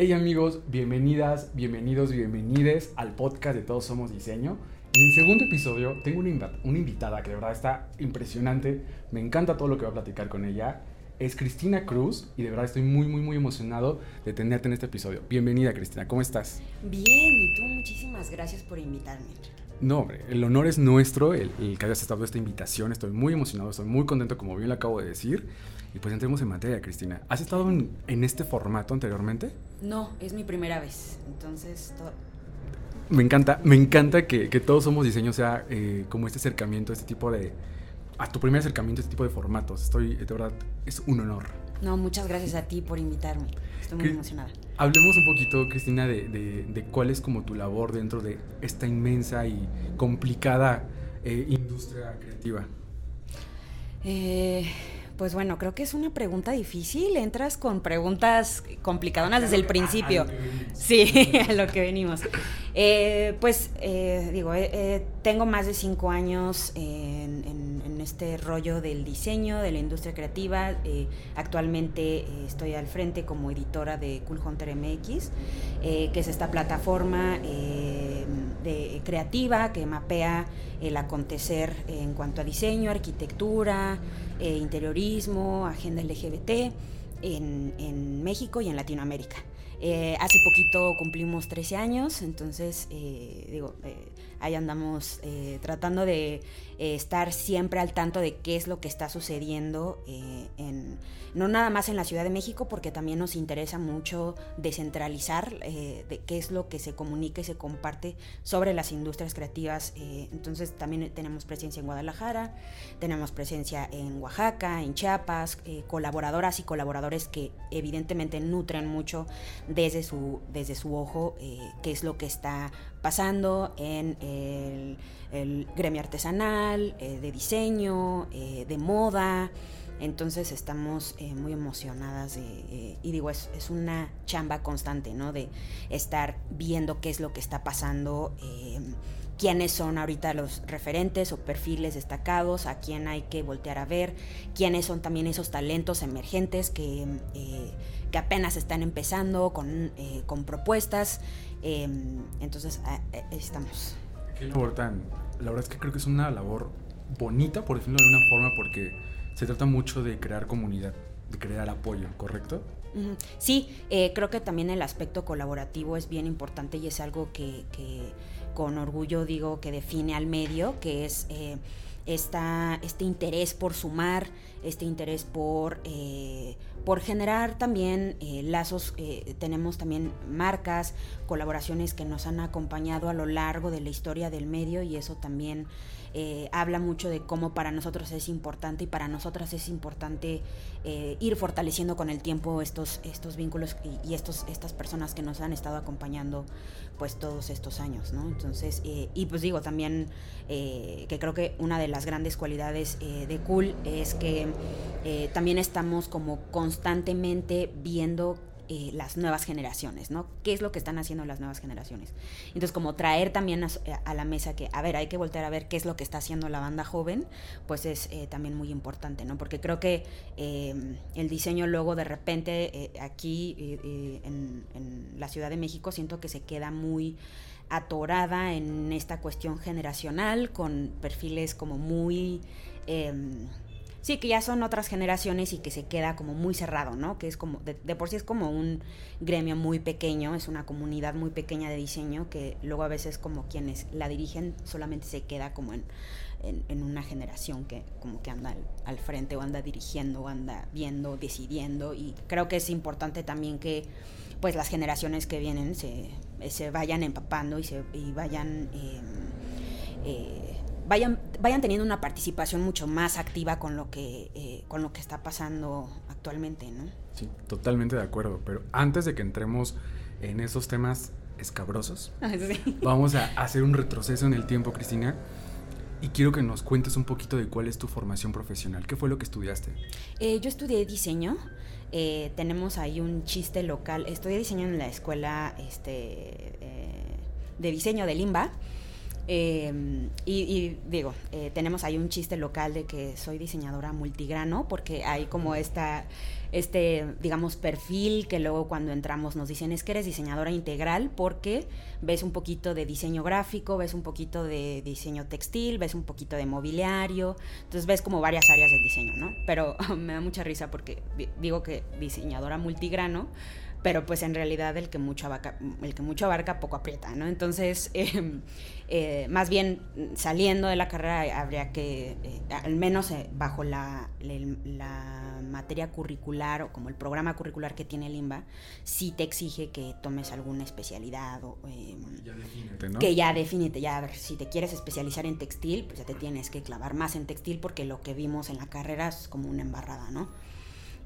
Hey amigos, bienvenidas, bienvenidos, bienvenides al podcast de Todos Somos Diseño. En el segundo episodio tengo una, una invitada que de verdad está impresionante, me encanta todo lo que voy a platicar con ella. Es Cristina Cruz y de verdad estoy muy, muy, muy emocionado de tenerte en este episodio. Bienvenida Cristina, ¿cómo estás? Bien, y tú muchísimas gracias por invitarme. No, hombre, el honor es nuestro, el, que hayas estado esta invitación. Estoy muy emocionado, estoy muy contento, como bien lo acabo de decir. Y pues entremos en materia, Cristina. ¿Has estado en, este formato anteriormente? No, es mi primera vez. Entonces, me encanta, me encanta que, todos somos diseño, sea eh, como este acercamiento, este tipo de. A tu primer acercamiento, este tipo de formatos. Estoy, de verdad, es un honor. No, muchas gracias a ti por invitarme. Estoy muy emocionada. Hablemos un poquito, Cristina, de, cuál es como tu labor dentro de esta inmensa y complicada eh, industria creativa. Eh, pues bueno, creo que es una pregunta difícil. Entras con preguntas complicadonas desde el principio. Sí, a lo que venimos. Eh, pues digo, tengo más de cinco años en, este rollo del diseño, de la industria creativa. actualmente estoy al frente como editora de Cool Hunter MX, que es esta plataforma de, creativa que mapea el acontecer en cuanto a diseño, arquitectura, eh, interiorismo, agenda LGBT en, México y en Latinoamérica. Eh, hace poquito cumplimos 13 años, entonces, eh, digo, ahí andamos tratando de estar siempre al tanto de qué es lo que está sucediendo en no nada más en la Ciudad de México, porque también nos interesa mucho descentralizar eh, de qué es lo que se comunica y se comparte sobre las industrias creativas. Eh, entonces también tenemos presencia en Guadalajara, tenemos presencia en Oaxaca, en Chiapas, eh, colaboradoras y colaboradores que evidentemente nutren mucho desde su, desde su ojo qué es lo que está pasando en el, el gremio artesanal, de diseño, de moda. Entonces estamos eh, muy emocionadas eh, y digo, es, una chamba constante, ¿no? De estar viendo qué es lo que está pasando, eh, quiénes son ahorita los referentes o perfiles destacados, a quién hay que voltear a ver, quiénes son también esos talentos emergentes que, que apenas están empezando con, con propuestas. entonces, estamos. Qué importante. La verdad es que creo que es una labor bonita, por decirlo de alguna forma, porque se trata mucho de crear comunidad, de crear apoyo, ¿correcto? Sí, eh, creo que también el aspecto colaborativo es bien importante y es algo que, con orgullo digo que define al medio, que es eh, este interés por sumar, este interés por, eh, por generar también lazos. tenemos también marcas, colaboraciones que nos han acompañado a lo largo de la historia del medio y eso también eh, habla mucho de cómo para nosotros es importante y para nosotras es importante eh, ir fortaleciendo con el tiempo estos, estos vínculos y, estos, estas personas que nos han estado acompañando pues todos estos años, ¿no? Entonces, eh, y pues digo también que creo que una de las grandes cualidades de Cool es que también estamos como constantemente viendo eh, las nuevas generaciones, ¿no? ¿Qué es lo que están haciendo las nuevas generaciones? Entonces, como traer también a, la mesa que, a ver, hay que voltear a ver qué es lo que está haciendo la banda joven, pues es eh, también muy importante, ¿no? Porque creo que el diseño luego de repente eh, aquí en, la Ciudad de México siento que se queda muy atorada en esta cuestión generacional con perfiles como muy... Em, sí, que ya son otras generaciones y que se queda como muy cerrado, ¿no? Que es como, de, por sí es como un gremio muy pequeño, es una comunidad muy pequeña de diseño que luego a veces como quienes la dirigen solamente se queda como en, en, una generación que como que anda al, frente o anda dirigiendo anda viendo, decidiendo y creo que es importante también que pues las generaciones que vienen se, se vayan empapando y, se, y vayan... eh, eh vayan, vayan teniendo una participación mucho más activa con lo que, eh, con lo que está pasando actualmente, ¿no? Sí, totalmente de acuerdo. Pero antes de que entremos en esos temas escabrosos, ah, vamos a hacer un retroceso en el tiempo, Cristina. Y quiero que nos cuentes un poquito de cuál es tu formación profesional. ¿Qué fue lo que estudiaste? Eh, yo estudié diseño. Eh, tenemos ahí un chiste local. Estudié diseño en la escuela este, de diseño de Limba. Eh, y, digo, eh, tenemos ahí un chiste local de que soy diseñadora multigrano, porque hay como esta, este, digamos, perfil que luego cuando entramos nos dicen es que eres diseñadora integral porque ves un poquito de diseño gráfico, ves un poquito de diseño textil, ves un poquito de mobiliario, entonces ves como varias áreas del diseño, ¿no? Pero me da mucha risa porque digo que diseñadora multigrano, pero pues en realidad el que mucho abarca, el que mucho abarca poco aprieta, ¿no? Entonces, em, eh, más bien saliendo de la carrera habría que, eh, al menos eh, bajo la, la, materia curricular o como el programa curricular que tiene el IMBA, sí te exige que tomes alguna especialidad o em, ¿no? que ya defínete, ya a ver, si te quieres especializar en textil, pues ya te tienes que clavar más en textil porque lo que vimos en la carrera es como una embarrada, ¿no?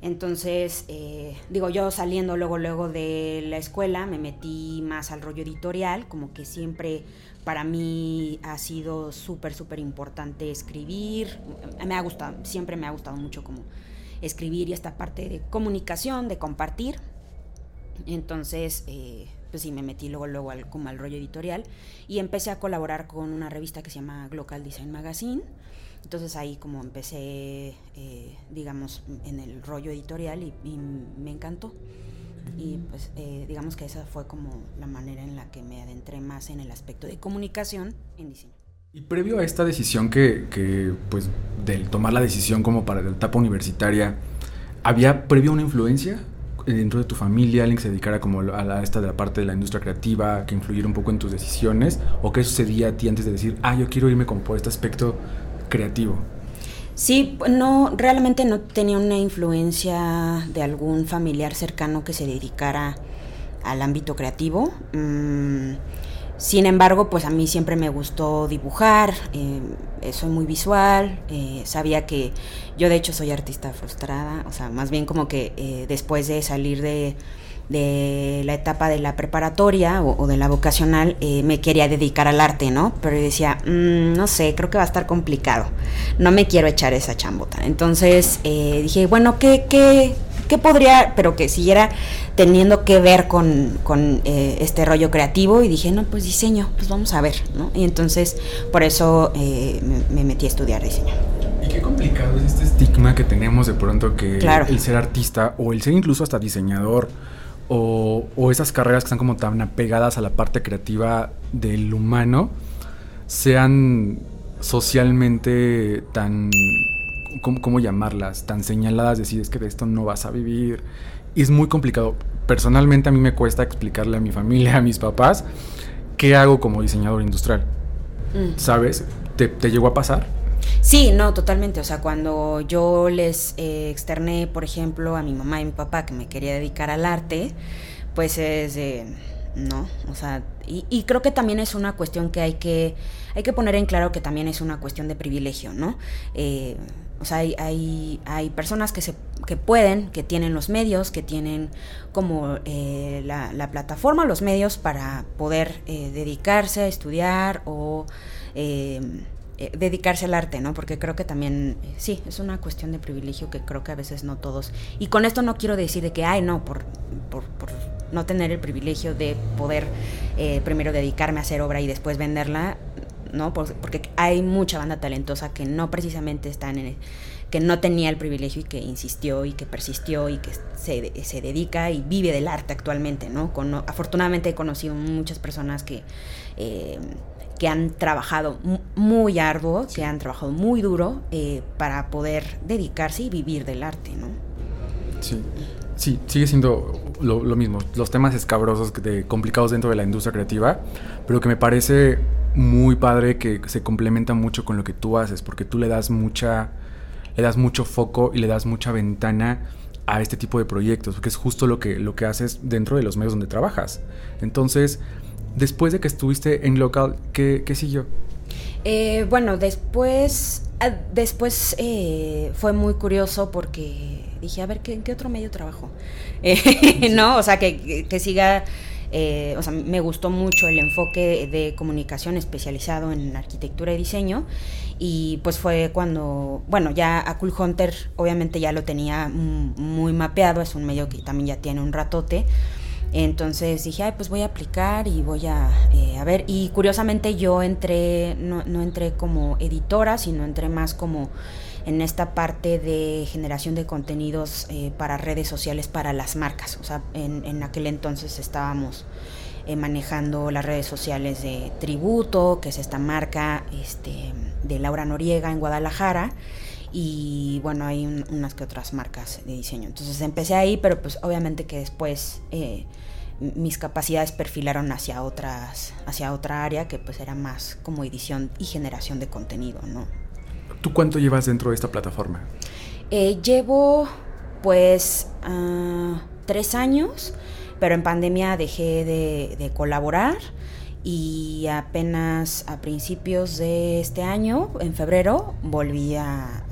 Entonces, eh, digo, yo saliendo luego, luego de la escuela, me metí más al rollo editorial, como que siempre para mí ha sido súper, súper importante escribir. Me ha gustado, siempre me ha gustado mucho como escribir y esta parte de comunicación, de compartir. Entonces, eh, pues sí, me metí luego, luego al, como al rollo editorial y empecé a colaborar con una revista que se llama Global Design Magazine entonces ahí como empecé, eh, digamos, en el rollo editorial y, me encantó. Y pues eh, digamos que esa fue como la manera en la que me adentré más en el aspecto de comunicación en diseño. Y previo a esta decisión que, que pues, del tomar la decisión como para la etapa universitaria, ¿había previo una influencia dentro de tu familia, alguien que se dedicara como a la, esta de la parte de la industria creativa, que influyera un poco en tus decisiones? ¿O qué sucedía a ti antes de decir, ah, yo quiero irme como por este aspecto creativo? Sí, no, realmente no tenía una influencia de algún familiar cercano que se dedicara al ámbito creativo. Mm, sin embargo, pues a mí siempre me gustó dibujar, eh, soy muy visual, eh, sabía que yo de hecho soy artista frustrada, o sea, más bien como que eh, después de salir de, de la etapa de la preparatoria o, de la vocacional, eh, me quería dedicar al arte, ¿no? Pero decía, mm, no sé, creo que va a estar complicado. No me quiero echar esa chambota. Entonces eh, dije, bueno, ¿qué, qué, qué podría, pero que siguiera teniendo que ver con, con eh, este rollo creativo? Y dije, no, pues diseño, pues vamos a ver, ¿no? Y entonces por eso me, me, metí a estudiar diseño. Y qué complicado es este estigma que tenemos de pronto que el ser artista o el ser incluso hasta diseñador o, esas carreras que están como tan apegadas a la parte creativa del humano sean socialmente tan, ¿cómo, llamarlas? Tan señaladas, decir, es que de esto no vas a vivir. Y es muy complicado. Personalmente a mí me cuesta explicarle a mi familia, a mis papás, qué hago como diseñador industrial. Mm. ¿Sabes? ¿Te, ¿Te llegó a pasar? Sí, no, totalmente. O sea, cuando yo les eh, externé, por ejemplo, a mi mamá y mi papá que me quería dedicar al arte, pues es no, o sea, y, creo que también es una cuestión que hay que, hay que poner en claro que también es una cuestión de privilegio, ¿no? Eh, o sea, hay, hay, hay, personas que, se, que pueden, que tienen los medios, que tienen como eh, la, la, plataforma, los medios para poder dedicarse a estudiar o eh, dedicarse al arte, ¿no? Porque creo que también, eh, sí, es una cuestión de privilegio que creo que a veces no todos. Y con esto no quiero decir de que, ay, no, por, por, no tener el privilegio de poder eh, primero dedicarme a hacer obra y después venderla, ¿no? Porque hay mucha banda talentosa que no precisamente están en que no tenía el privilegio y que insistió y que persistió y que se, se dedica y vive del arte actualmente, ¿no? Con, afortunadamente he conocido muchas personas que que han trabajado muy arduo, que han trabajado muy duro eh, para poder dedicarse y vivir del arte, ¿no? Sí, sí, sigue siendo lo, mismo, los temas escabrosos, de, complicados dentro de la industria creativa, pero que me parece muy padre que se complementa mucho con lo que tú haces, porque tú le das mucha, le das mucho foco y le das mucha ventana a este tipo de proyectos, porque es justo lo que, lo que haces dentro de los medios donde trabajas. Entonces, Después de que estuviste en local, ¿qué, qué siguió? Eh, bueno, después, ah, después eh, fue muy curioso porque dije, a ver, ¿qué, ¿en qué otro medio trabajo? Eh, no, o sea, que, que siga, o sea, me gustó mucho el enfoque de comunicación especializado en arquitectura y diseño y pues fue cuando, bueno, ya a Cool Hunter obviamente ya lo tenía muy mapeado, es un medio que también ya tiene un ratote Entonces dije, ay, pues voy a aplicar y voy a, eh, a ver. Y curiosamente yo entré, no, no entré como editora, sino entré más como en esta parte de generación de contenidos eh, para redes sociales para las marcas. O sea, en, en aquel entonces estábamos eh, manejando las redes sociales de Tributo, que es esta marca este, de Laura Noriega en Guadalajara. Y bueno, hay unas que otras marcas de diseño. Entonces empecé ahí, pero pues obviamente que después eh, mis capacidades perfilaron hacia otras, hacia otra área que pues era más como edición y generación de contenido, ¿no? ¿Tú cuánto llevas dentro de esta plataforma? Eh, llevo pues uh, tres años, pero en pandemia dejé de, de, colaborar y apenas a principios de este año, en febrero, volví a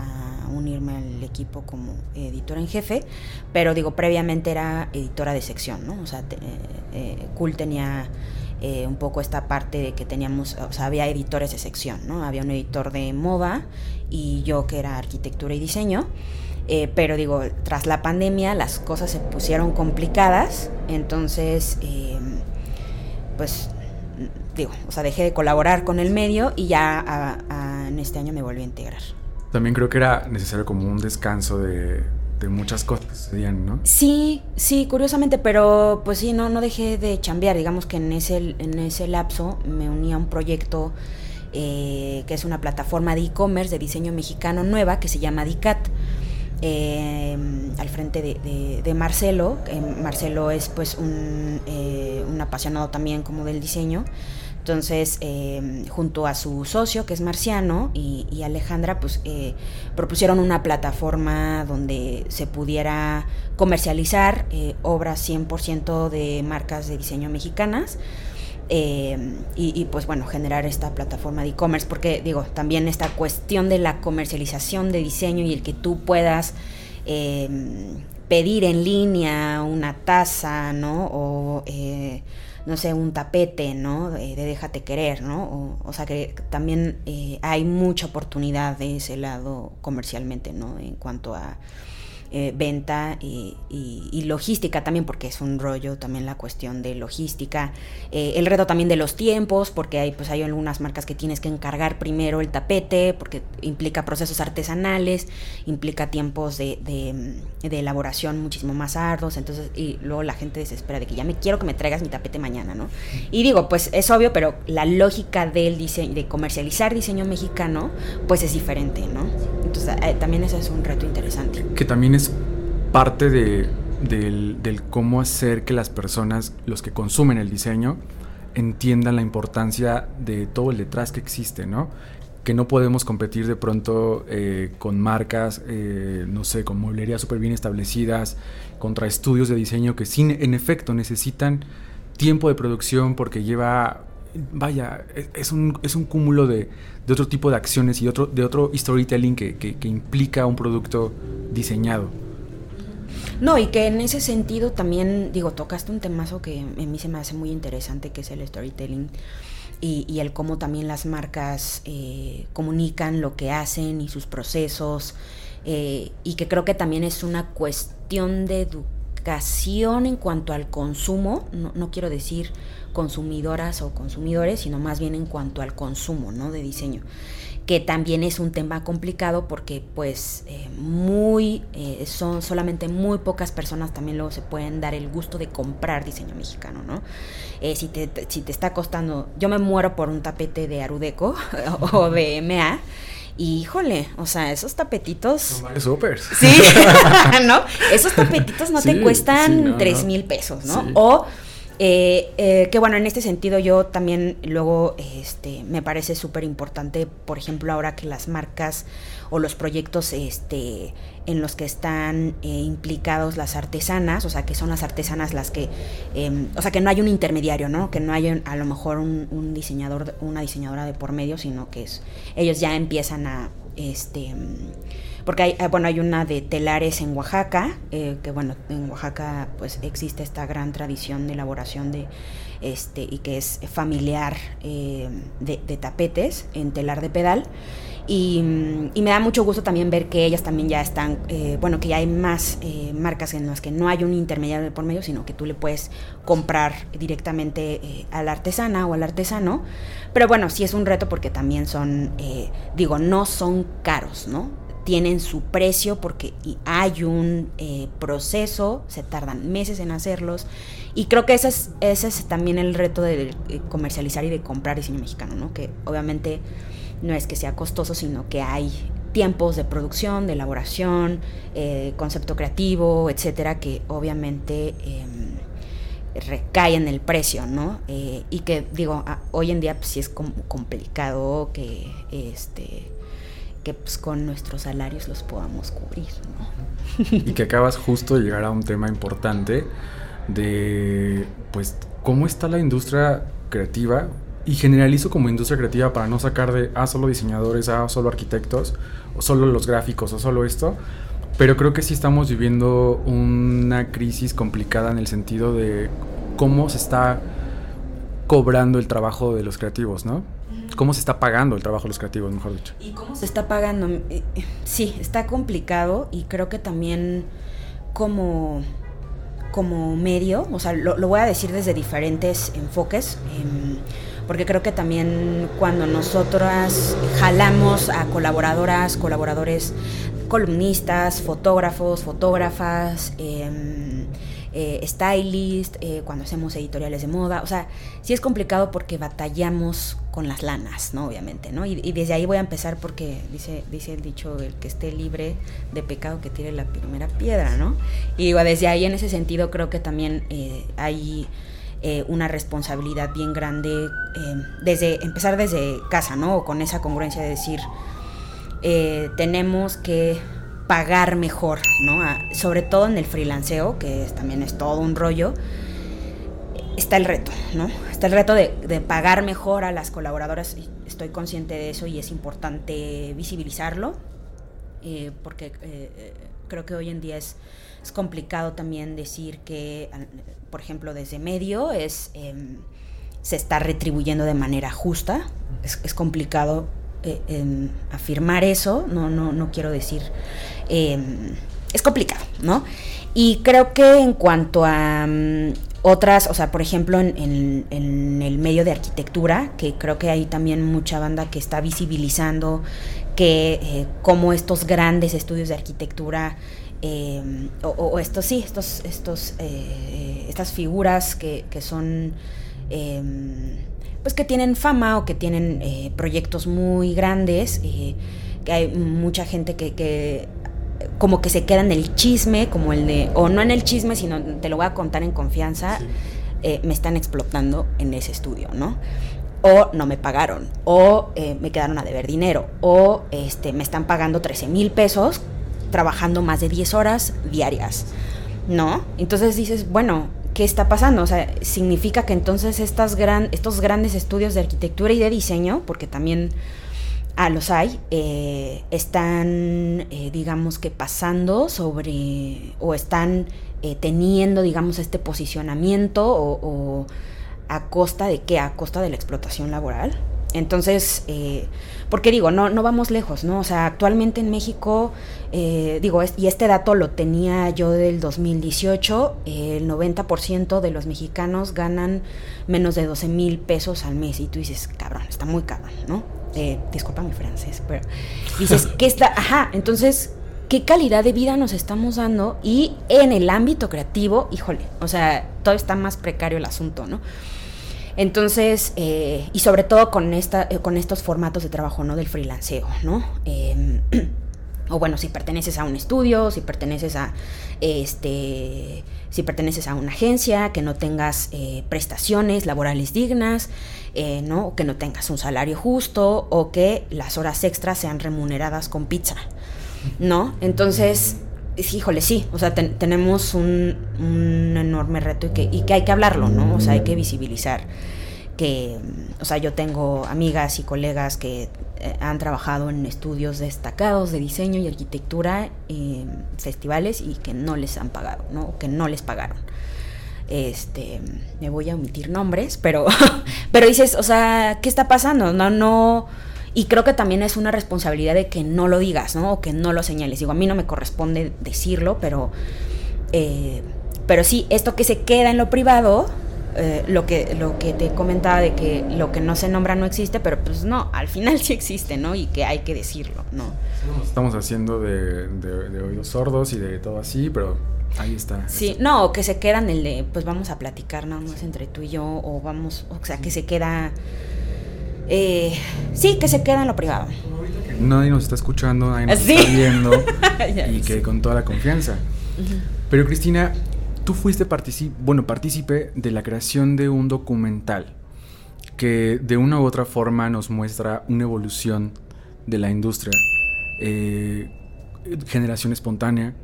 unirme al equipo como editora en jefe, pero digo, previamente era editora de sección, ¿no? O sea, te, eh, Cool tenía eh, un poco esta parte de que teníamos, o sea, había editores de sección, ¿no? Había un editor de moda y yo que era arquitectura y diseño. Eh, pero digo, tras la pandemia las cosas se pusieron complicadas, entonces, eh, pues, digo, o sea, dejé de colaborar con el medio y ya en este año me volví a integrar. También creo que era necesario como un descanso de, de muchas cosas, ¿no? Sí, sí, curiosamente, pero pues sí, no, no dejé de chambear, digamos que en ese, en ese lapso me uní a un proyecto eh, que es una plataforma de e-commerce de diseño mexicano nueva que se llama DICAT. Eh, al frente de, de, Marcelo. Marcelo es pues un, eh, un, apasionado también como del diseño. Entonces, eh, junto a su socio, que es Marciano, y, y Alejandra, pues propusieron una plataforma donde se pudiera comercializar obras 100% de marcas de diseño mexicanas. Eh, y, pues bueno, generar esta plataforma de e-commerce, porque digo, también esta cuestión de la comercialización de diseño y el que tú puedas eh, pedir en línea una taza, ¿no? O eh, no sé, un tapete, ¿no? De, de déjate querer, ¿no? O, o sea que también eh, hay mucha oportunidad de ese lado comercialmente, ¿no? En cuanto a eh, venta y, y, logística también, porque es un rollo también la cuestión de logística. Eh, el reto también de los tiempos, porque hay, pues hay algunas marcas que tienes que encargar primero el tapete, porque implica procesos artesanales, implica tiempos de, de, de elaboración muchísimo más arduos, entonces, y luego la gente desespera de que ya me quiero que me traigas mi tapete mañana, ¿no? Y digo, pues es obvio, pero la lógica del diseño, de comercializar diseño mexicano, pues es diferente, ¿no? Entonces, eh, también ese es un reto interesante. Que también es parte de, del, cómo hacer que las personas, los que consumen el diseño, entiendan la importancia de todo el detrás que existe, ¿no? Que no podemos competir de pronto eh, con marcas, eh, no sé, con mueblerías súper bien establecidas, contra estudios de diseño que sin, en efecto necesitan tiempo de producción porque lleva vaya, es un, es un cúmulo de, de, otro tipo de acciones y otro, de otro storytelling que, que, que, implica un producto diseñado. No, y que en ese sentido también, digo, tocaste un temazo que a mí se me hace muy interesante, que es el storytelling. Y, el cómo también las marcas eh, comunican lo que hacen y sus procesos. Eh, y que creo que también es una cuestión de educación en cuanto al consumo. No, no quiero decir consumidoras o consumidores, sino más bien en cuanto al consumo ¿no? de diseño, que también es un tema complicado porque pues eh, muy, eh, son solamente muy pocas personas también luego se pueden dar el gusto de comprar diseño mexicano, ¿no? Eh, si, te, si te está costando, yo me muero por un tapete de Arudeco o de MA, y híjole, o sea, esos tapetitos. No, súper. Sí, ¿no? Esos tapetitos no sí, te cuestan tres mil pesos, ¿no? Sí. O eh, eh, que bueno, en este sentido yo también luego este, me parece súper importante, por ejemplo, ahora que las marcas o los proyectos este, en los que están eh, implicados las artesanas, o sea, que son las artesanas las que, eh, o sea, que no hay un intermediario, ¿no? Que no hay a lo mejor un, un, diseñador, una diseñadora de por medio, sino que es, ellos ya empiezan a, este, porque hay, bueno, hay una de telares en Oaxaca, eh, que bueno, en Oaxaca pues existe esta gran tradición de elaboración de, este, y que es familiar eh, de, tapetes en telar de pedal. Y, me da mucho gusto también ver que ellas también ya están, eh, bueno, que ya hay más marcas en las que no hay un intermediario por medio, sino que tú le puedes comprar directamente a la artesana o al artesano. Pero bueno, sí es un reto porque también son, digo, no son caros, ¿no? Tienen su precio porque hay un proceso, se tardan meses en hacerlos. Y creo que ese es, ese es también el reto de comercializar y de comprar diseño mexicano, ¿no? Que obviamente no es que sea costoso, sino que hay tiempos de producción, de elaboración, eh, concepto creativo, etcétera, que obviamente em, recae en el precio, ¿no? Eh, y que digo, hoy en día pues, sí es complicado que este que pues, con nuestros salarios los podamos cubrir, ¿no? Y que acabas justo de llegar a un tema importante de pues cómo está la industria creativa y generalizo como industria creativa para no sacar de, ah, solo diseñadores, ah, solo arquitectos, o solo los gráficos, o solo esto. Pero creo que sí estamos viviendo una crisis complicada en el sentido de cómo se está cobrando el trabajo de los creativos, ¿no? ¿Cómo se está pagando el trabajo de los creativos, mejor dicho? ¿Y cómo se está pagando? Eh, eh, sí, está complicado y creo que también como, como medio, o sea, lo, voy a decir desde diferentes enfoques. Em, porque creo que también cuando nosotras jalamos a colaboradoras, colaboradores, columnistas, fotógrafos, fotógrafas, em, eh, stylist, eh, cuando hacemos editoriales de moda, o sea, sí es complicado porque batallamos con las lanas, ¿no? Obviamente, ¿no? Y, desde ahí voy a empezar porque dice, dice el dicho, el que esté libre de pecado que tire la primera piedra, ¿no? Y desde ahí en ese sentido creo que también eh, hay eh, una responsabilidad bien grande eh, desde empezar desde casa, ¿no? con esa congruencia de decir eh, tenemos que pagar mejor, ¿no? sobre todo en el freelanceo, que también es todo un rollo, está el reto, ¿no? Está el reto de, pagar mejor a las colaboradoras, estoy consciente de eso y es importante visibilizarlo, porque creo que hoy en día es es complicado también decir que, por ejemplo, desde medio es, em, se está retribuyendo de manera justa. Es, complicado eh, em, afirmar eso, no, no, no quiero decir... Em, es complicado, ¿no? Y creo que en cuanto a mm, otras, o sea, por ejemplo, en, el medio de arquitectura, que creo que hay también mucha banda que está visibilizando que eh, estos grandes estudios de arquitectura Em, o, estos sí, estos, estos, eh, estas figuras que, son, em, pues que tienen fama o que tienen eh, proyectos muy grandes, eh, que hay mucha gente que, como que se queda en el chisme, como el de, o no en el chisme, sino te lo voy a contar en confianza, me están explotando en ese estudio, ¿no? o no me pagaron, o me quedaron a deber dinero, o este, me están pagando 13 mil pesos trabajando más de 10 horas diarias, ¿no? Entonces dices, bueno, ¿qué está pasando? O sea, significa que entonces estas gran, estos grandes estudios de arquitectura y de diseño, porque también ah, los hay, eh, están, eh, digamos que pasando sobre, o están eh, teniendo, digamos, este posicionamiento o, o, a costa de qué, a costa de la explotación laboral. Entonces, porque digo, no, no vamos lejos, ¿no? O sea, actualmente en México, eh, digo, y este dato lo tenía yo del 2018, el 90% de los mexicanos ganan menos de 12 mil pesos al mes. Y tú dices, cabrón, está muy cabrón, ¿no? Eh, disculpa mi francés, pero dices, ¿qué está? Ajá, entonces, ¿qué calidad de vida nos estamos dando? Y en el ámbito creativo, híjole, o sea, todo está más precario el asunto, ¿no? Entonces, eh, y sobre todo con, esta, eh, con estos formatos de trabajo, ¿no? Del freelanceo, ¿no? O bueno, si perteneces a un estudio, si perteneces a este si perteneces a una agencia, que no tengas eh, prestaciones laborales dignas, ¿no? que no tengas un salario justo, o que las horas extras sean remuneradas con pizza, ¿no? Entonces, híjole, sí, o sea, tenemos un, enorme reto y que, y que hay que hablarlo, ¿no? O sea, hay que visibilizar que, o sea, yo tengo amigas y colegas que eh, han trabajado en estudios destacados de diseño y arquitectura, festivales y que no les han pagado, ¿no? Que no les pagaron. Este, me voy a omitir nombres, pero, pero dices, o sea, ¿qué está pasando? No, no, y creo que también es una responsabilidad de que no lo digas, ¿no? O que no lo señales. Digo, a mí no me corresponde decirlo, pero, eh, pero sí, esto que se queda en lo privado, eh, lo, que, lo que te comentaba de que lo que no se nombra no existe, pero pues no, al final sí existe, ¿no? Y que hay que decirlo, ¿no? Estamos haciendo de, de, oídos sordos y de todo así, pero ahí está. Sí, no, que se queda en el de, pues vamos a platicar nada más entre tú y yo, o vamos, o sea, que se queda... Eh, sí, que se queda en lo privado. Nadie nos está escuchando, nadie nos está viendo y que con toda la confianza. Pero Cristina, tú fuiste bueno, partícipe de la creación de un documental que de una u otra forma nos muestra una evolución de la industria. Eh, generación espontánea,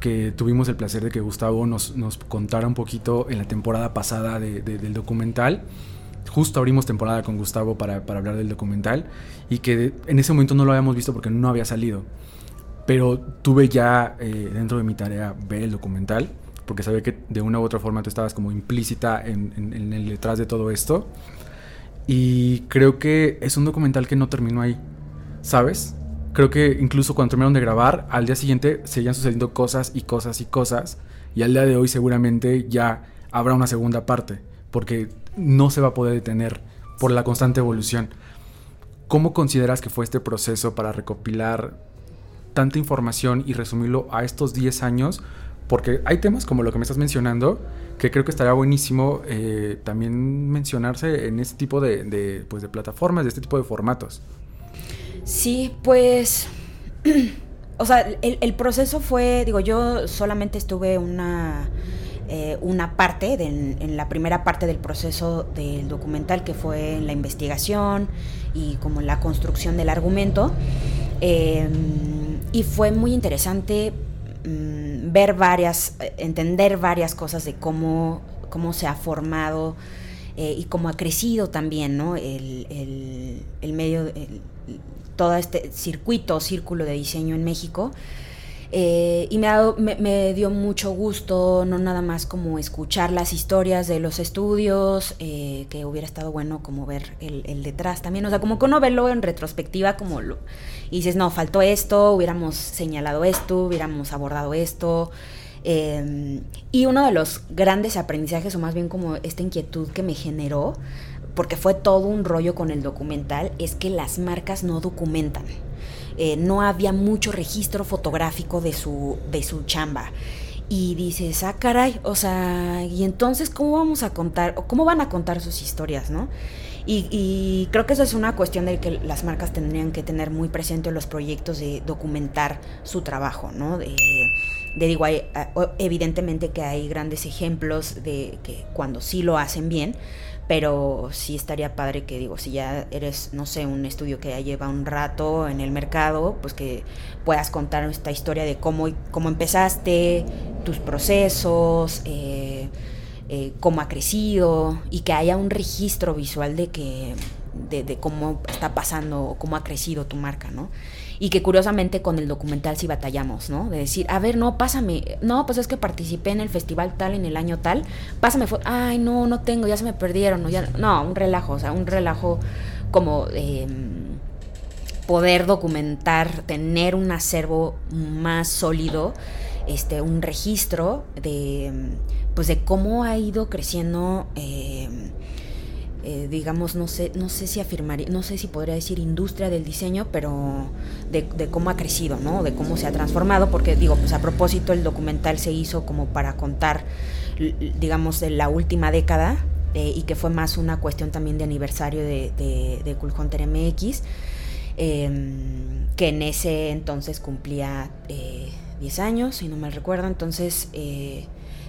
que tuvimos el placer de que Gustavo nos, contara un poquito en la temporada pasada del documental. Justo abrimos temporada con Gustavo para, hablar del documental y que en ese momento no lo habíamos visto porque no había salido. Pero tuve ya eh, dentro de mi tarea ver el documental porque sabía que de una u otra forma tú estabas como implícita en, el detrás de todo esto. Y creo que es un documental que no terminó ahí, ¿sabes? Creo que incluso cuando terminaron de grabar, al día siguiente seguían sucediendo cosas y cosas y cosas. Y al día de hoy seguramente ya habrá una segunda parte, porque no se va a poder detener por la constante evolución. ¿Cómo consideras que fue este proceso para recopilar tanta información y resumirlo a estos 10 años porque hay temas como lo que me estás mencionando que creo que estaría buenísimo eh, también mencionarse en este tipo de, pues, de plataformas, de este tipo de formatos. Sí, pues... o sea, el, proceso fue, digo, yo solamente estuve una, eh, una parte, en la primera parte del proceso del documental, que fue la investigación y como la construcción del argumento. Em, y fue muy interesante Mm, ver varias, entender varias cosas de cómo, cómo se ha formado eh, y cómo ha crecido también, ¿no? El, el, medio, todo este circuito, círculo de diseño en México. Eh, y me, ha me, dio mucho gusto, no nada más como escuchar las historias de los estudios, eh, que hubiera estado bueno como ver el, detrás también, o sea, como que uno verlo en retrospectiva, como lo, dices, no, faltó esto, hubiéramos señalado esto, hubiéramos abordado esto. Em, y uno de los grandes aprendizajes, o más bien como esta inquietud que me generó, porque fue todo un rollo con el documental, es que las marcas no documentan. Eh, no había mucho registro fotográfico de su, de su chamba. Y dices, ah, caray, o sea, ¿y entonces cómo vamos a contar, o cómo van a contar sus historias, no? Y, creo que eso es una cuestión de que las marcas tendrían que tener muy presente en los proyectos de documentar su trabajo, ¿no? De, digo, evidentemente que hay grandes ejemplos de que cuando sí lo hacen bien, pero sí estaría padre que digo, si ya eres, no sé, un estudio que ya lleva un rato en el mercado, pues que puedas contar esta historia de cómo, cómo empezaste, tus procesos, eh, eh, cómo ha crecido y que haya un registro visual de que de, cómo está pasando, cómo ha crecido tu marca, ¿no? Y que curiosamente con el documental sí batallamos, ¿no? De decir, a ver, no, pásame, no, pues es que participé en el festival tal, en el año tal, pásame, ay, no, no tengo, ya se me perdieron, no, ya, no un relajo, o sea, un relajo como em, poder documentar, tener un acervo más sólido, este, un registro de pues de cómo ha ido creciendo, eh, eh, digamos, no sé, no sé si afirmaría, no sé si podría decir industria del diseño, pero de, cómo ha crecido, ¿no? De cómo se ha transformado, porque digo, pues a propósito el documental se hizo como para contar, digamos, de la última década eh, y que fue más una cuestión también de aniversario de, de, de MX, em, que en ese entonces cumplía 10 años, si no mal recuerdo, entonces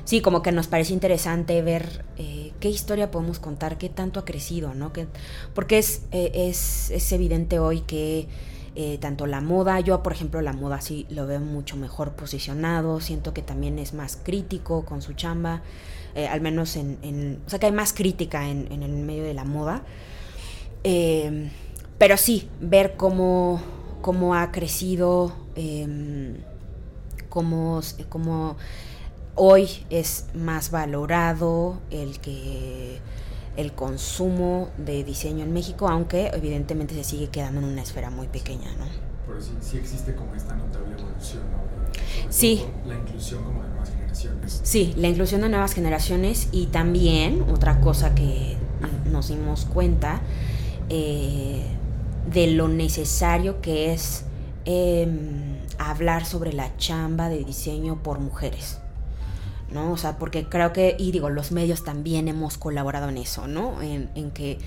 sí, como que nos parece interesante ver eh, qué historia podemos contar, qué tanto ha crecido, ¿no? Que, porque es, eh, es, es, evidente hoy que eh, tanto la moda, yo por ejemplo la moda sí lo veo mucho mejor posicionado, siento que también es más crítico con su chamba, al menos en, o sea que hay más crítica en, en el medio de la moda. Pero sí, ver cómo, cómo ha crecido, em, cómo, cómo hoy es más valorado el que el consumo de diseño en México, aunque evidentemente se sigue quedando en una esfera muy pequeña, ¿no? Pero sí, sí existe como esta notable evolución, ¿no? sí. La inclusión como de nuevas generaciones. Sí, la inclusión de nuevas generaciones y también otra cosa que nos dimos cuenta eh, de lo necesario que es em, hablar sobre la chamba de diseño por mujeres. ¿no? O sea, porque creo que, y digo, los medios también hemos colaborado en eso, ¿no? En, que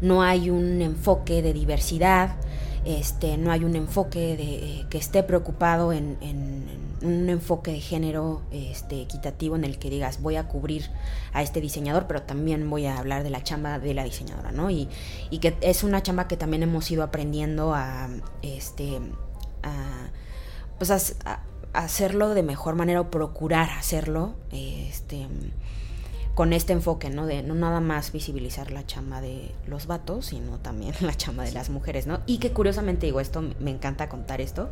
no hay un enfoque de diversidad, este, no hay un enfoque de, eh, que esté preocupado en, un enfoque de género este, equitativo en el que digas voy a cubrir a este diseñador, pero también voy a hablar de la chamba de la diseñadora, ¿no? Y, que es una chamba que también hemos ido aprendiendo a, este, a, pues a hacerlo de mejor manera o procurar hacerlo este, con este enfoque, ¿no? De no nada más visibilizar la chamba de los vatos, sino también la chamba de las mujeres, ¿no? Y que curiosamente digo, esto me encanta contar esto,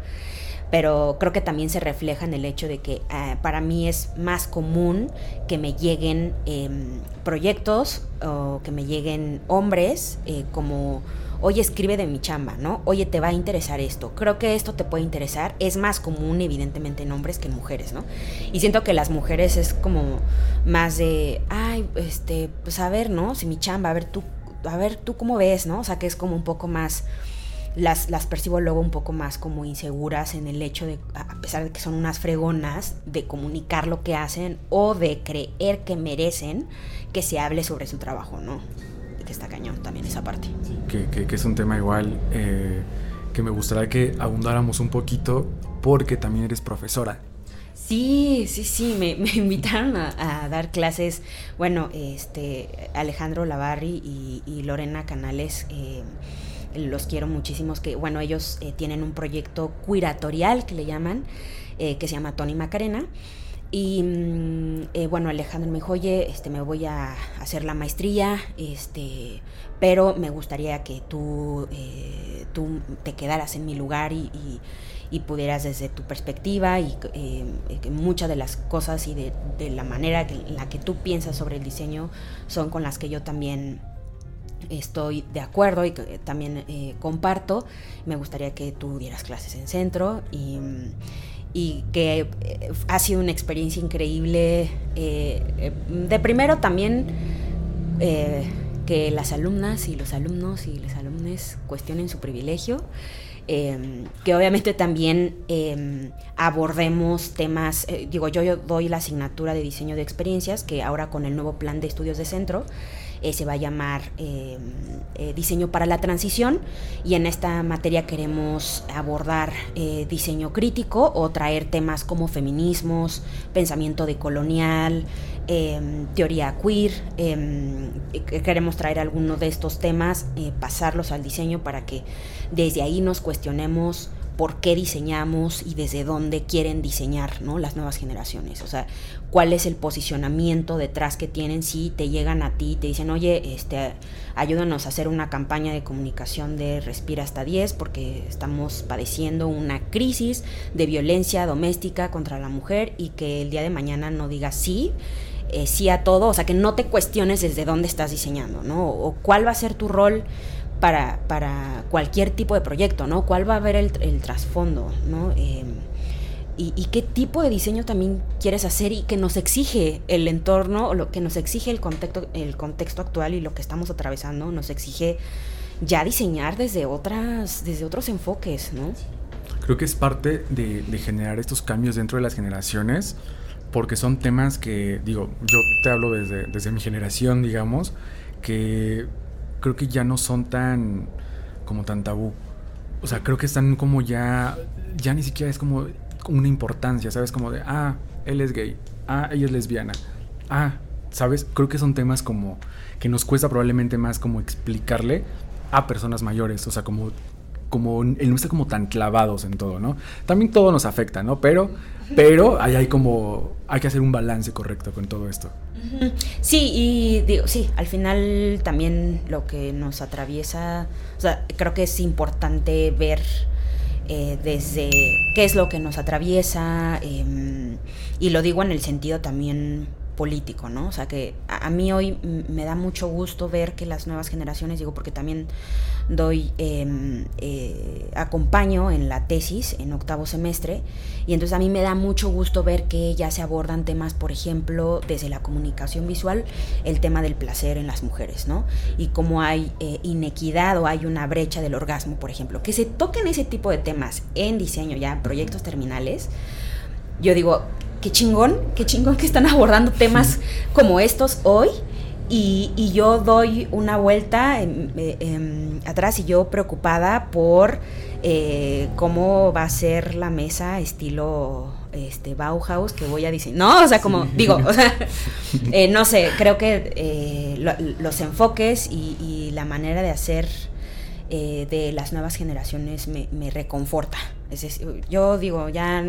pero creo que también se refleja en el hecho de que eh, para mí es más común que me lleguen em, proyectos o que me lleguen hombres eh, como oye, escribe de mi chamba, ¿no? Oye, te va a interesar esto. Creo que esto te puede interesar. Es más común, evidentemente, en hombres que en mujeres, ¿no? Y siento que las mujeres es como más de, ay, este, pues a ver, ¿no? Si mi chamba, a ver tú, a ver tú cómo ves, ¿no? O sea, que es como un poco más... Las, las, percibo luego un poco más como inseguras en el hecho de, a pesar de que son unas fregonas, de comunicar lo que hacen o de creer que merecen que se hable sobre su trabajo, ¿no? Que está cañón también esa parte. que, que, es un tema igual eh, que me gustaría que abundáramos un poquito porque también eres profesora. Sí, sí, sí, me, invitaron a, dar clases, bueno, este, Alejandro Lavarri y, Lorena Canales, eh, los quiero muchísimos, que bueno, ellos eh, tienen un proyecto curatorial que le llaman, que se llama Tony Macarena, y mm, eh, bueno, Alejandro me dijo, oye, este, me voy a hacer la maestría, este, pero me gustaría que tú, eh, tú te quedaras en mi lugar y, pudieras desde tu perspectiva y eh, muchas de las cosas y de, la manera en la que tú piensas sobre el diseño son con las que yo también estoy de acuerdo y también comparto. Me gustaría que tú dieras clases en centro y mm, y que eh, ha sido una experiencia increíble. Eh, eh, de primero también que las alumnas y los alumnos y los alumnos cuestionen su privilegio. que obviamente también abordemos temas, digo, yo, yo doy la asignatura de diseño de experiencias, que ahora con el nuevo plan de estudios de centro, eh, se va a llamar eh, eh, Diseño para la Transición y en esta materia queremos abordar diseño crítico o traer temas como feminismos, pensamiento decolonial, teoría queer. queremos traer algunos de estos temas, pasarlos al diseño para que desde ahí nos cuestionemos por qué diseñamos y desde dónde quieren diseñar ¿no? las nuevas generaciones. O sea, cuál es el posicionamiento detrás que tienen si te llegan a ti y te dicen, oye, este, ayúdanos a hacer una campaña de comunicación de Respira hasta 10 porque estamos padeciendo una crisis de violencia doméstica contra la mujer y que el día de mañana no digas sí. Eh, sí a todo, o sea, que no te cuestiones desde dónde estás diseñando, ¿no? O cuál va a ser tu rol para, para cualquier tipo de proyecto, ¿no? ¿Cuál va a haber el, el trasfondo, ¿no? Em, y, qué tipo de diseño también quieres hacer y que nos exige el entorno, o lo que nos exige el contexto, el contexto actual y lo que estamos atravesando, nos exige ya diseñar desde otras, desde otros enfoques, ¿no? Creo que es parte de, de generar estos cambios dentro de las generaciones, porque son temas que, digo, yo te hablo desde, desde mi generación, digamos, que creo que ya no son tan como tan tabú. O sea, creo que están como ya ya ni siquiera es como una importancia, ¿sabes? Como de, ah, él es gay, ah, ella es lesbiana, ah, ¿sabes? Creo que son temas como que nos cuesta probablemente más como explicarle a personas mayores, o sea, como como el no está como tan clavados en todo, ¿no? También todo nos afecta, ¿no? Pero pero ahí hay como hay que hacer un balance correcto con todo esto. Sí, y digo, sí, al final también lo que nos atraviesa, o sea, creo que es importante ver eh, desde qué es lo que nos atraviesa, em, y lo digo en el sentido también político, ¿no? O sea que a, mí hoy me da mucho gusto ver que las nuevas generaciones, digo, porque también doy, em, eh, acompaño en la tesis en octavo semestre, y entonces a mí me da mucho gusto ver que ya se abordan temas, por ejemplo, desde la comunicación visual, el tema del placer en las mujeres, ¿no? Y cómo hay eh, inequidad o hay una brecha del orgasmo, por ejemplo, que se toquen ese tipo de temas en diseño ya, proyectos terminales, yo digo, qué chingón, qué chingón que están abordando temas como estos hoy. Y, yo doy una vuelta atrás y yo preocupada por eh, cómo va a ser la mesa estilo este Bauhaus que voy a decir. No, o sea, como digo, o sea, eh, no sé, creo que eh, los enfoques y, la manera de hacer de las nuevas generaciones me, me reconforta yo digo, ya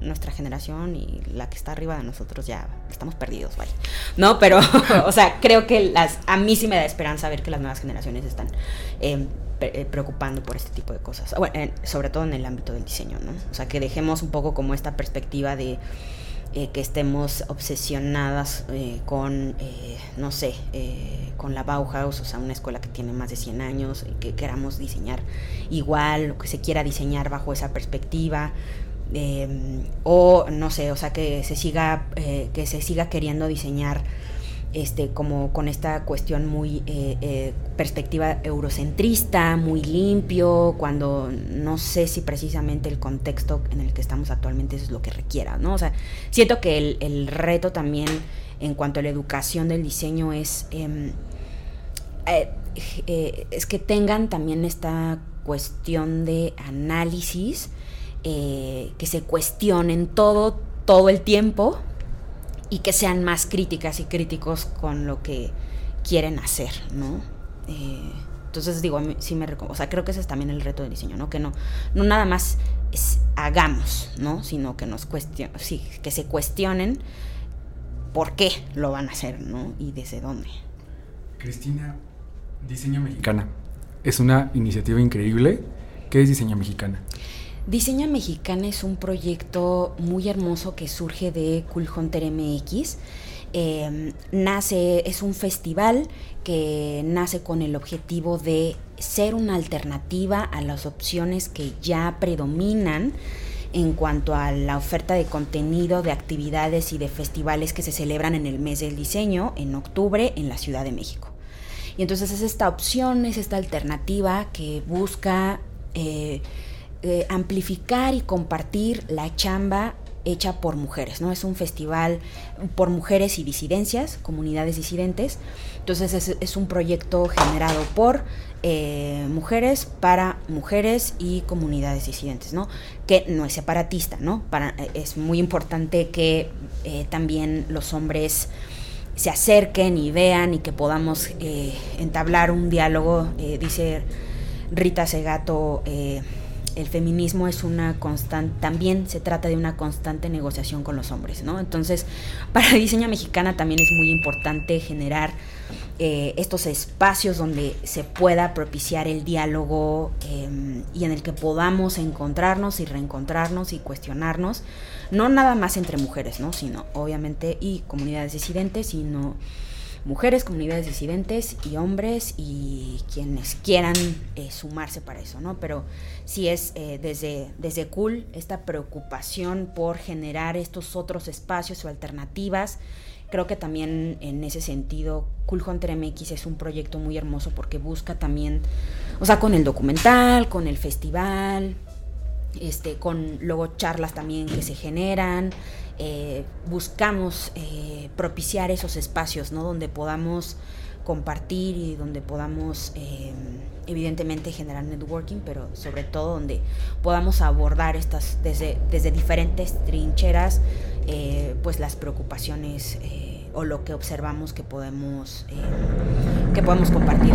nuestra generación y la que está arriba de nosotros ya estamos perdidos, vaya. No, pero, o sea, creo que las, a mí sí me da esperanza ver que las nuevas generaciones están em, eh, preocupando por este tipo de cosas. sobre todo en el ámbito del diseño, ¿no? O sea, que dejemos un poco como esta perspectiva de eh, que estemos obsesionadas eh, con, eh, no sé, con la Bauhaus, o sea, una escuela que tiene más de 100 años, y que queramos diseñar igual, o que se quiera diseñar bajo esa perspectiva. o no sé, o sea que se siga que se siga queriendo diseñar este, como con esta cuestión muy eh, eh, perspectiva eurocentrista, muy limpio, cuando no sé si precisamente el contexto en el que estamos actualmente es lo que requiera, ¿no? O sea, siento que el, reto también en cuanto a la educación del diseño es, em, eh, es que tengan también esta cuestión de análisis, que se cuestionen todo, todo el tiempo, y que sean más críticas y críticos con lo que quieren hacer, ¿no? Eh, entonces digo, sí me o sea, creo que ese es también el reto del diseño, ¿no? Que no, no nada más hagamos, ¿no? Sino que nos cuestion sí, que se cuestionen por qué lo van a hacer, ¿no? Y desde dónde. Cristina, Diseño Mexicana. Es una iniciativa increíble. ¿Qué es Diseño Mexicana? Diseña Mexicana es un proyecto muy hermoso que surge de Cool Hunter MX. Em, nace, es un festival que nace con el objetivo de ser una alternativa a las opciones que ya predominan en cuanto a la oferta de contenido, de actividades y de festivales que se celebran en el mes del diseño en octubre en la Ciudad de México. Y entonces es esta opción, es esta alternativa que busca eh, eh, amplificar y compartir la chamba hecha por mujeres, ¿no? Es un festival por mujeres y disidencias, comunidades disidentes. Entonces es, un proyecto generado por eh, mujeres para mujeres y comunidades disidentes, ¿no? Que no es separatista, ¿no? Para, eh, es muy importante que también los hombres se acerquen y vean y que podamos entablar un diálogo, dice Rita Segato el feminismo es una constante, también se trata de una constante negociación con los hombres, ¿no? Entonces, para Diseño Mexicana también es muy importante generar eh, estos espacios donde se pueda propiciar el diálogo em, y en el que podamos encontrarnos y reencontrarnos y cuestionarnos, no nada más entre mujeres, ¿no? Sino, obviamente, y comunidades disidentes, sino mujeres, comunidades disidentes y hombres y quienes quieran eh, sumarse para eso, ¿no? Pero sí es eh, desde, desde Cool esta preocupación por generar estos otros espacios o alternativas. Creo que también en ese sentido Cool Hunter MX es un proyecto muy hermoso porque busca también, o sea, con el documental, con el festival, este, con luego charlas también que se generan, eh, buscamos eh, propiciar esos espacios, ¿no? Donde podamos compartir y donde podamos eh, evidentemente generar networking, pero sobre todo donde podamos abordar estas desde, desde diferentes trincheras, pues las preocupaciones o lo que observamos que podemos que podemos compartir,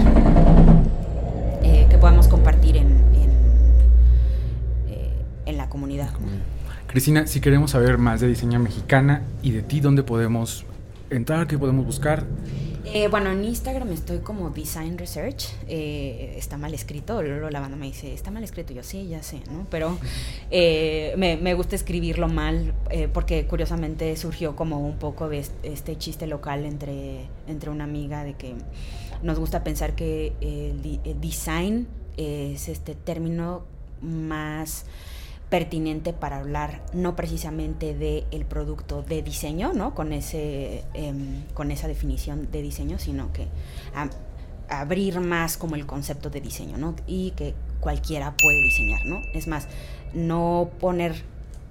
que podamos compartir en, en la comunidad. Cristina, si queremos saber más de diseño mexicana y de ti, ¿dónde podemos entrar? ¿Qué podemos buscar? Eh, bueno, en Instagram estoy como Design Research. Eh, está mal escrito. Luego la banda me dice, está mal escrito. Yo sí, ya sé, ¿no? Pero eh, me, gusta escribirlo mal porque curiosamente surgió como un poco de este chiste local entre, entre una amiga de que nos gusta pensar que el design es este término más pertinente para hablar no precisamente del el producto de diseño, ¿no? Con, ese, em, con esa definición de diseño, sino que abrir más como el concepto de diseño, ¿no? Y que cualquiera puede diseñar, ¿no? Es más, no poner,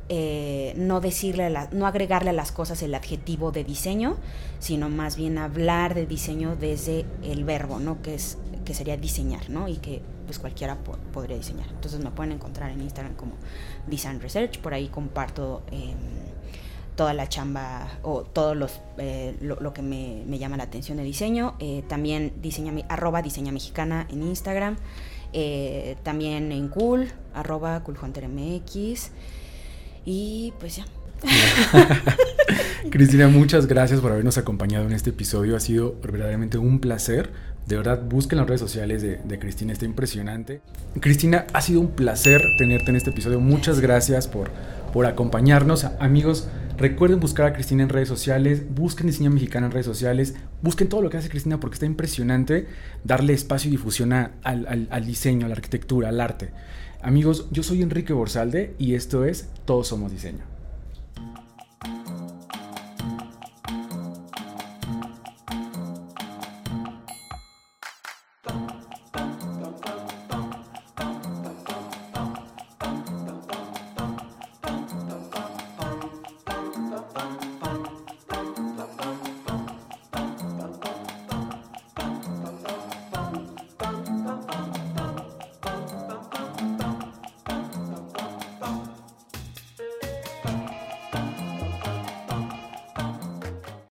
eh, no decirle, no agregarle a las cosas el adjetivo de diseño, sino más bien hablar de diseño desde el verbo, ¿no? Que, es, que sería diseñar, ¿no? Y que pues cualquiera podría diseñar. Entonces me pueden encontrar en Instagram como Design Research, por ahí comparto em, toda la chamba o todo los, eh, lo, que me, llama la atención de diseño. Eh, también diseña, arroba diseña mexicana en Instagram. Eh, también en cool, arroba coolhuntermx. Y pues ya. Cristina, muchas gracias por habernos acompañado en este episodio. Ha sido verdaderamente un placer. De verdad, busquen las redes sociales de, Cristina, está impresionante. Cristina, ha sido un placer tenerte en este episodio. Muchas gracias por, por acompañarnos. Amigos, recuerden buscar a Cristina en redes sociales, busquen Diseño Mexicano en redes sociales, busquen todo lo que hace Cristina porque está impresionante darle espacio y difusión al, al diseño, a la arquitectura, al arte. Amigos, yo soy Enrique Borsalde y esto es Todos Somos Diseño.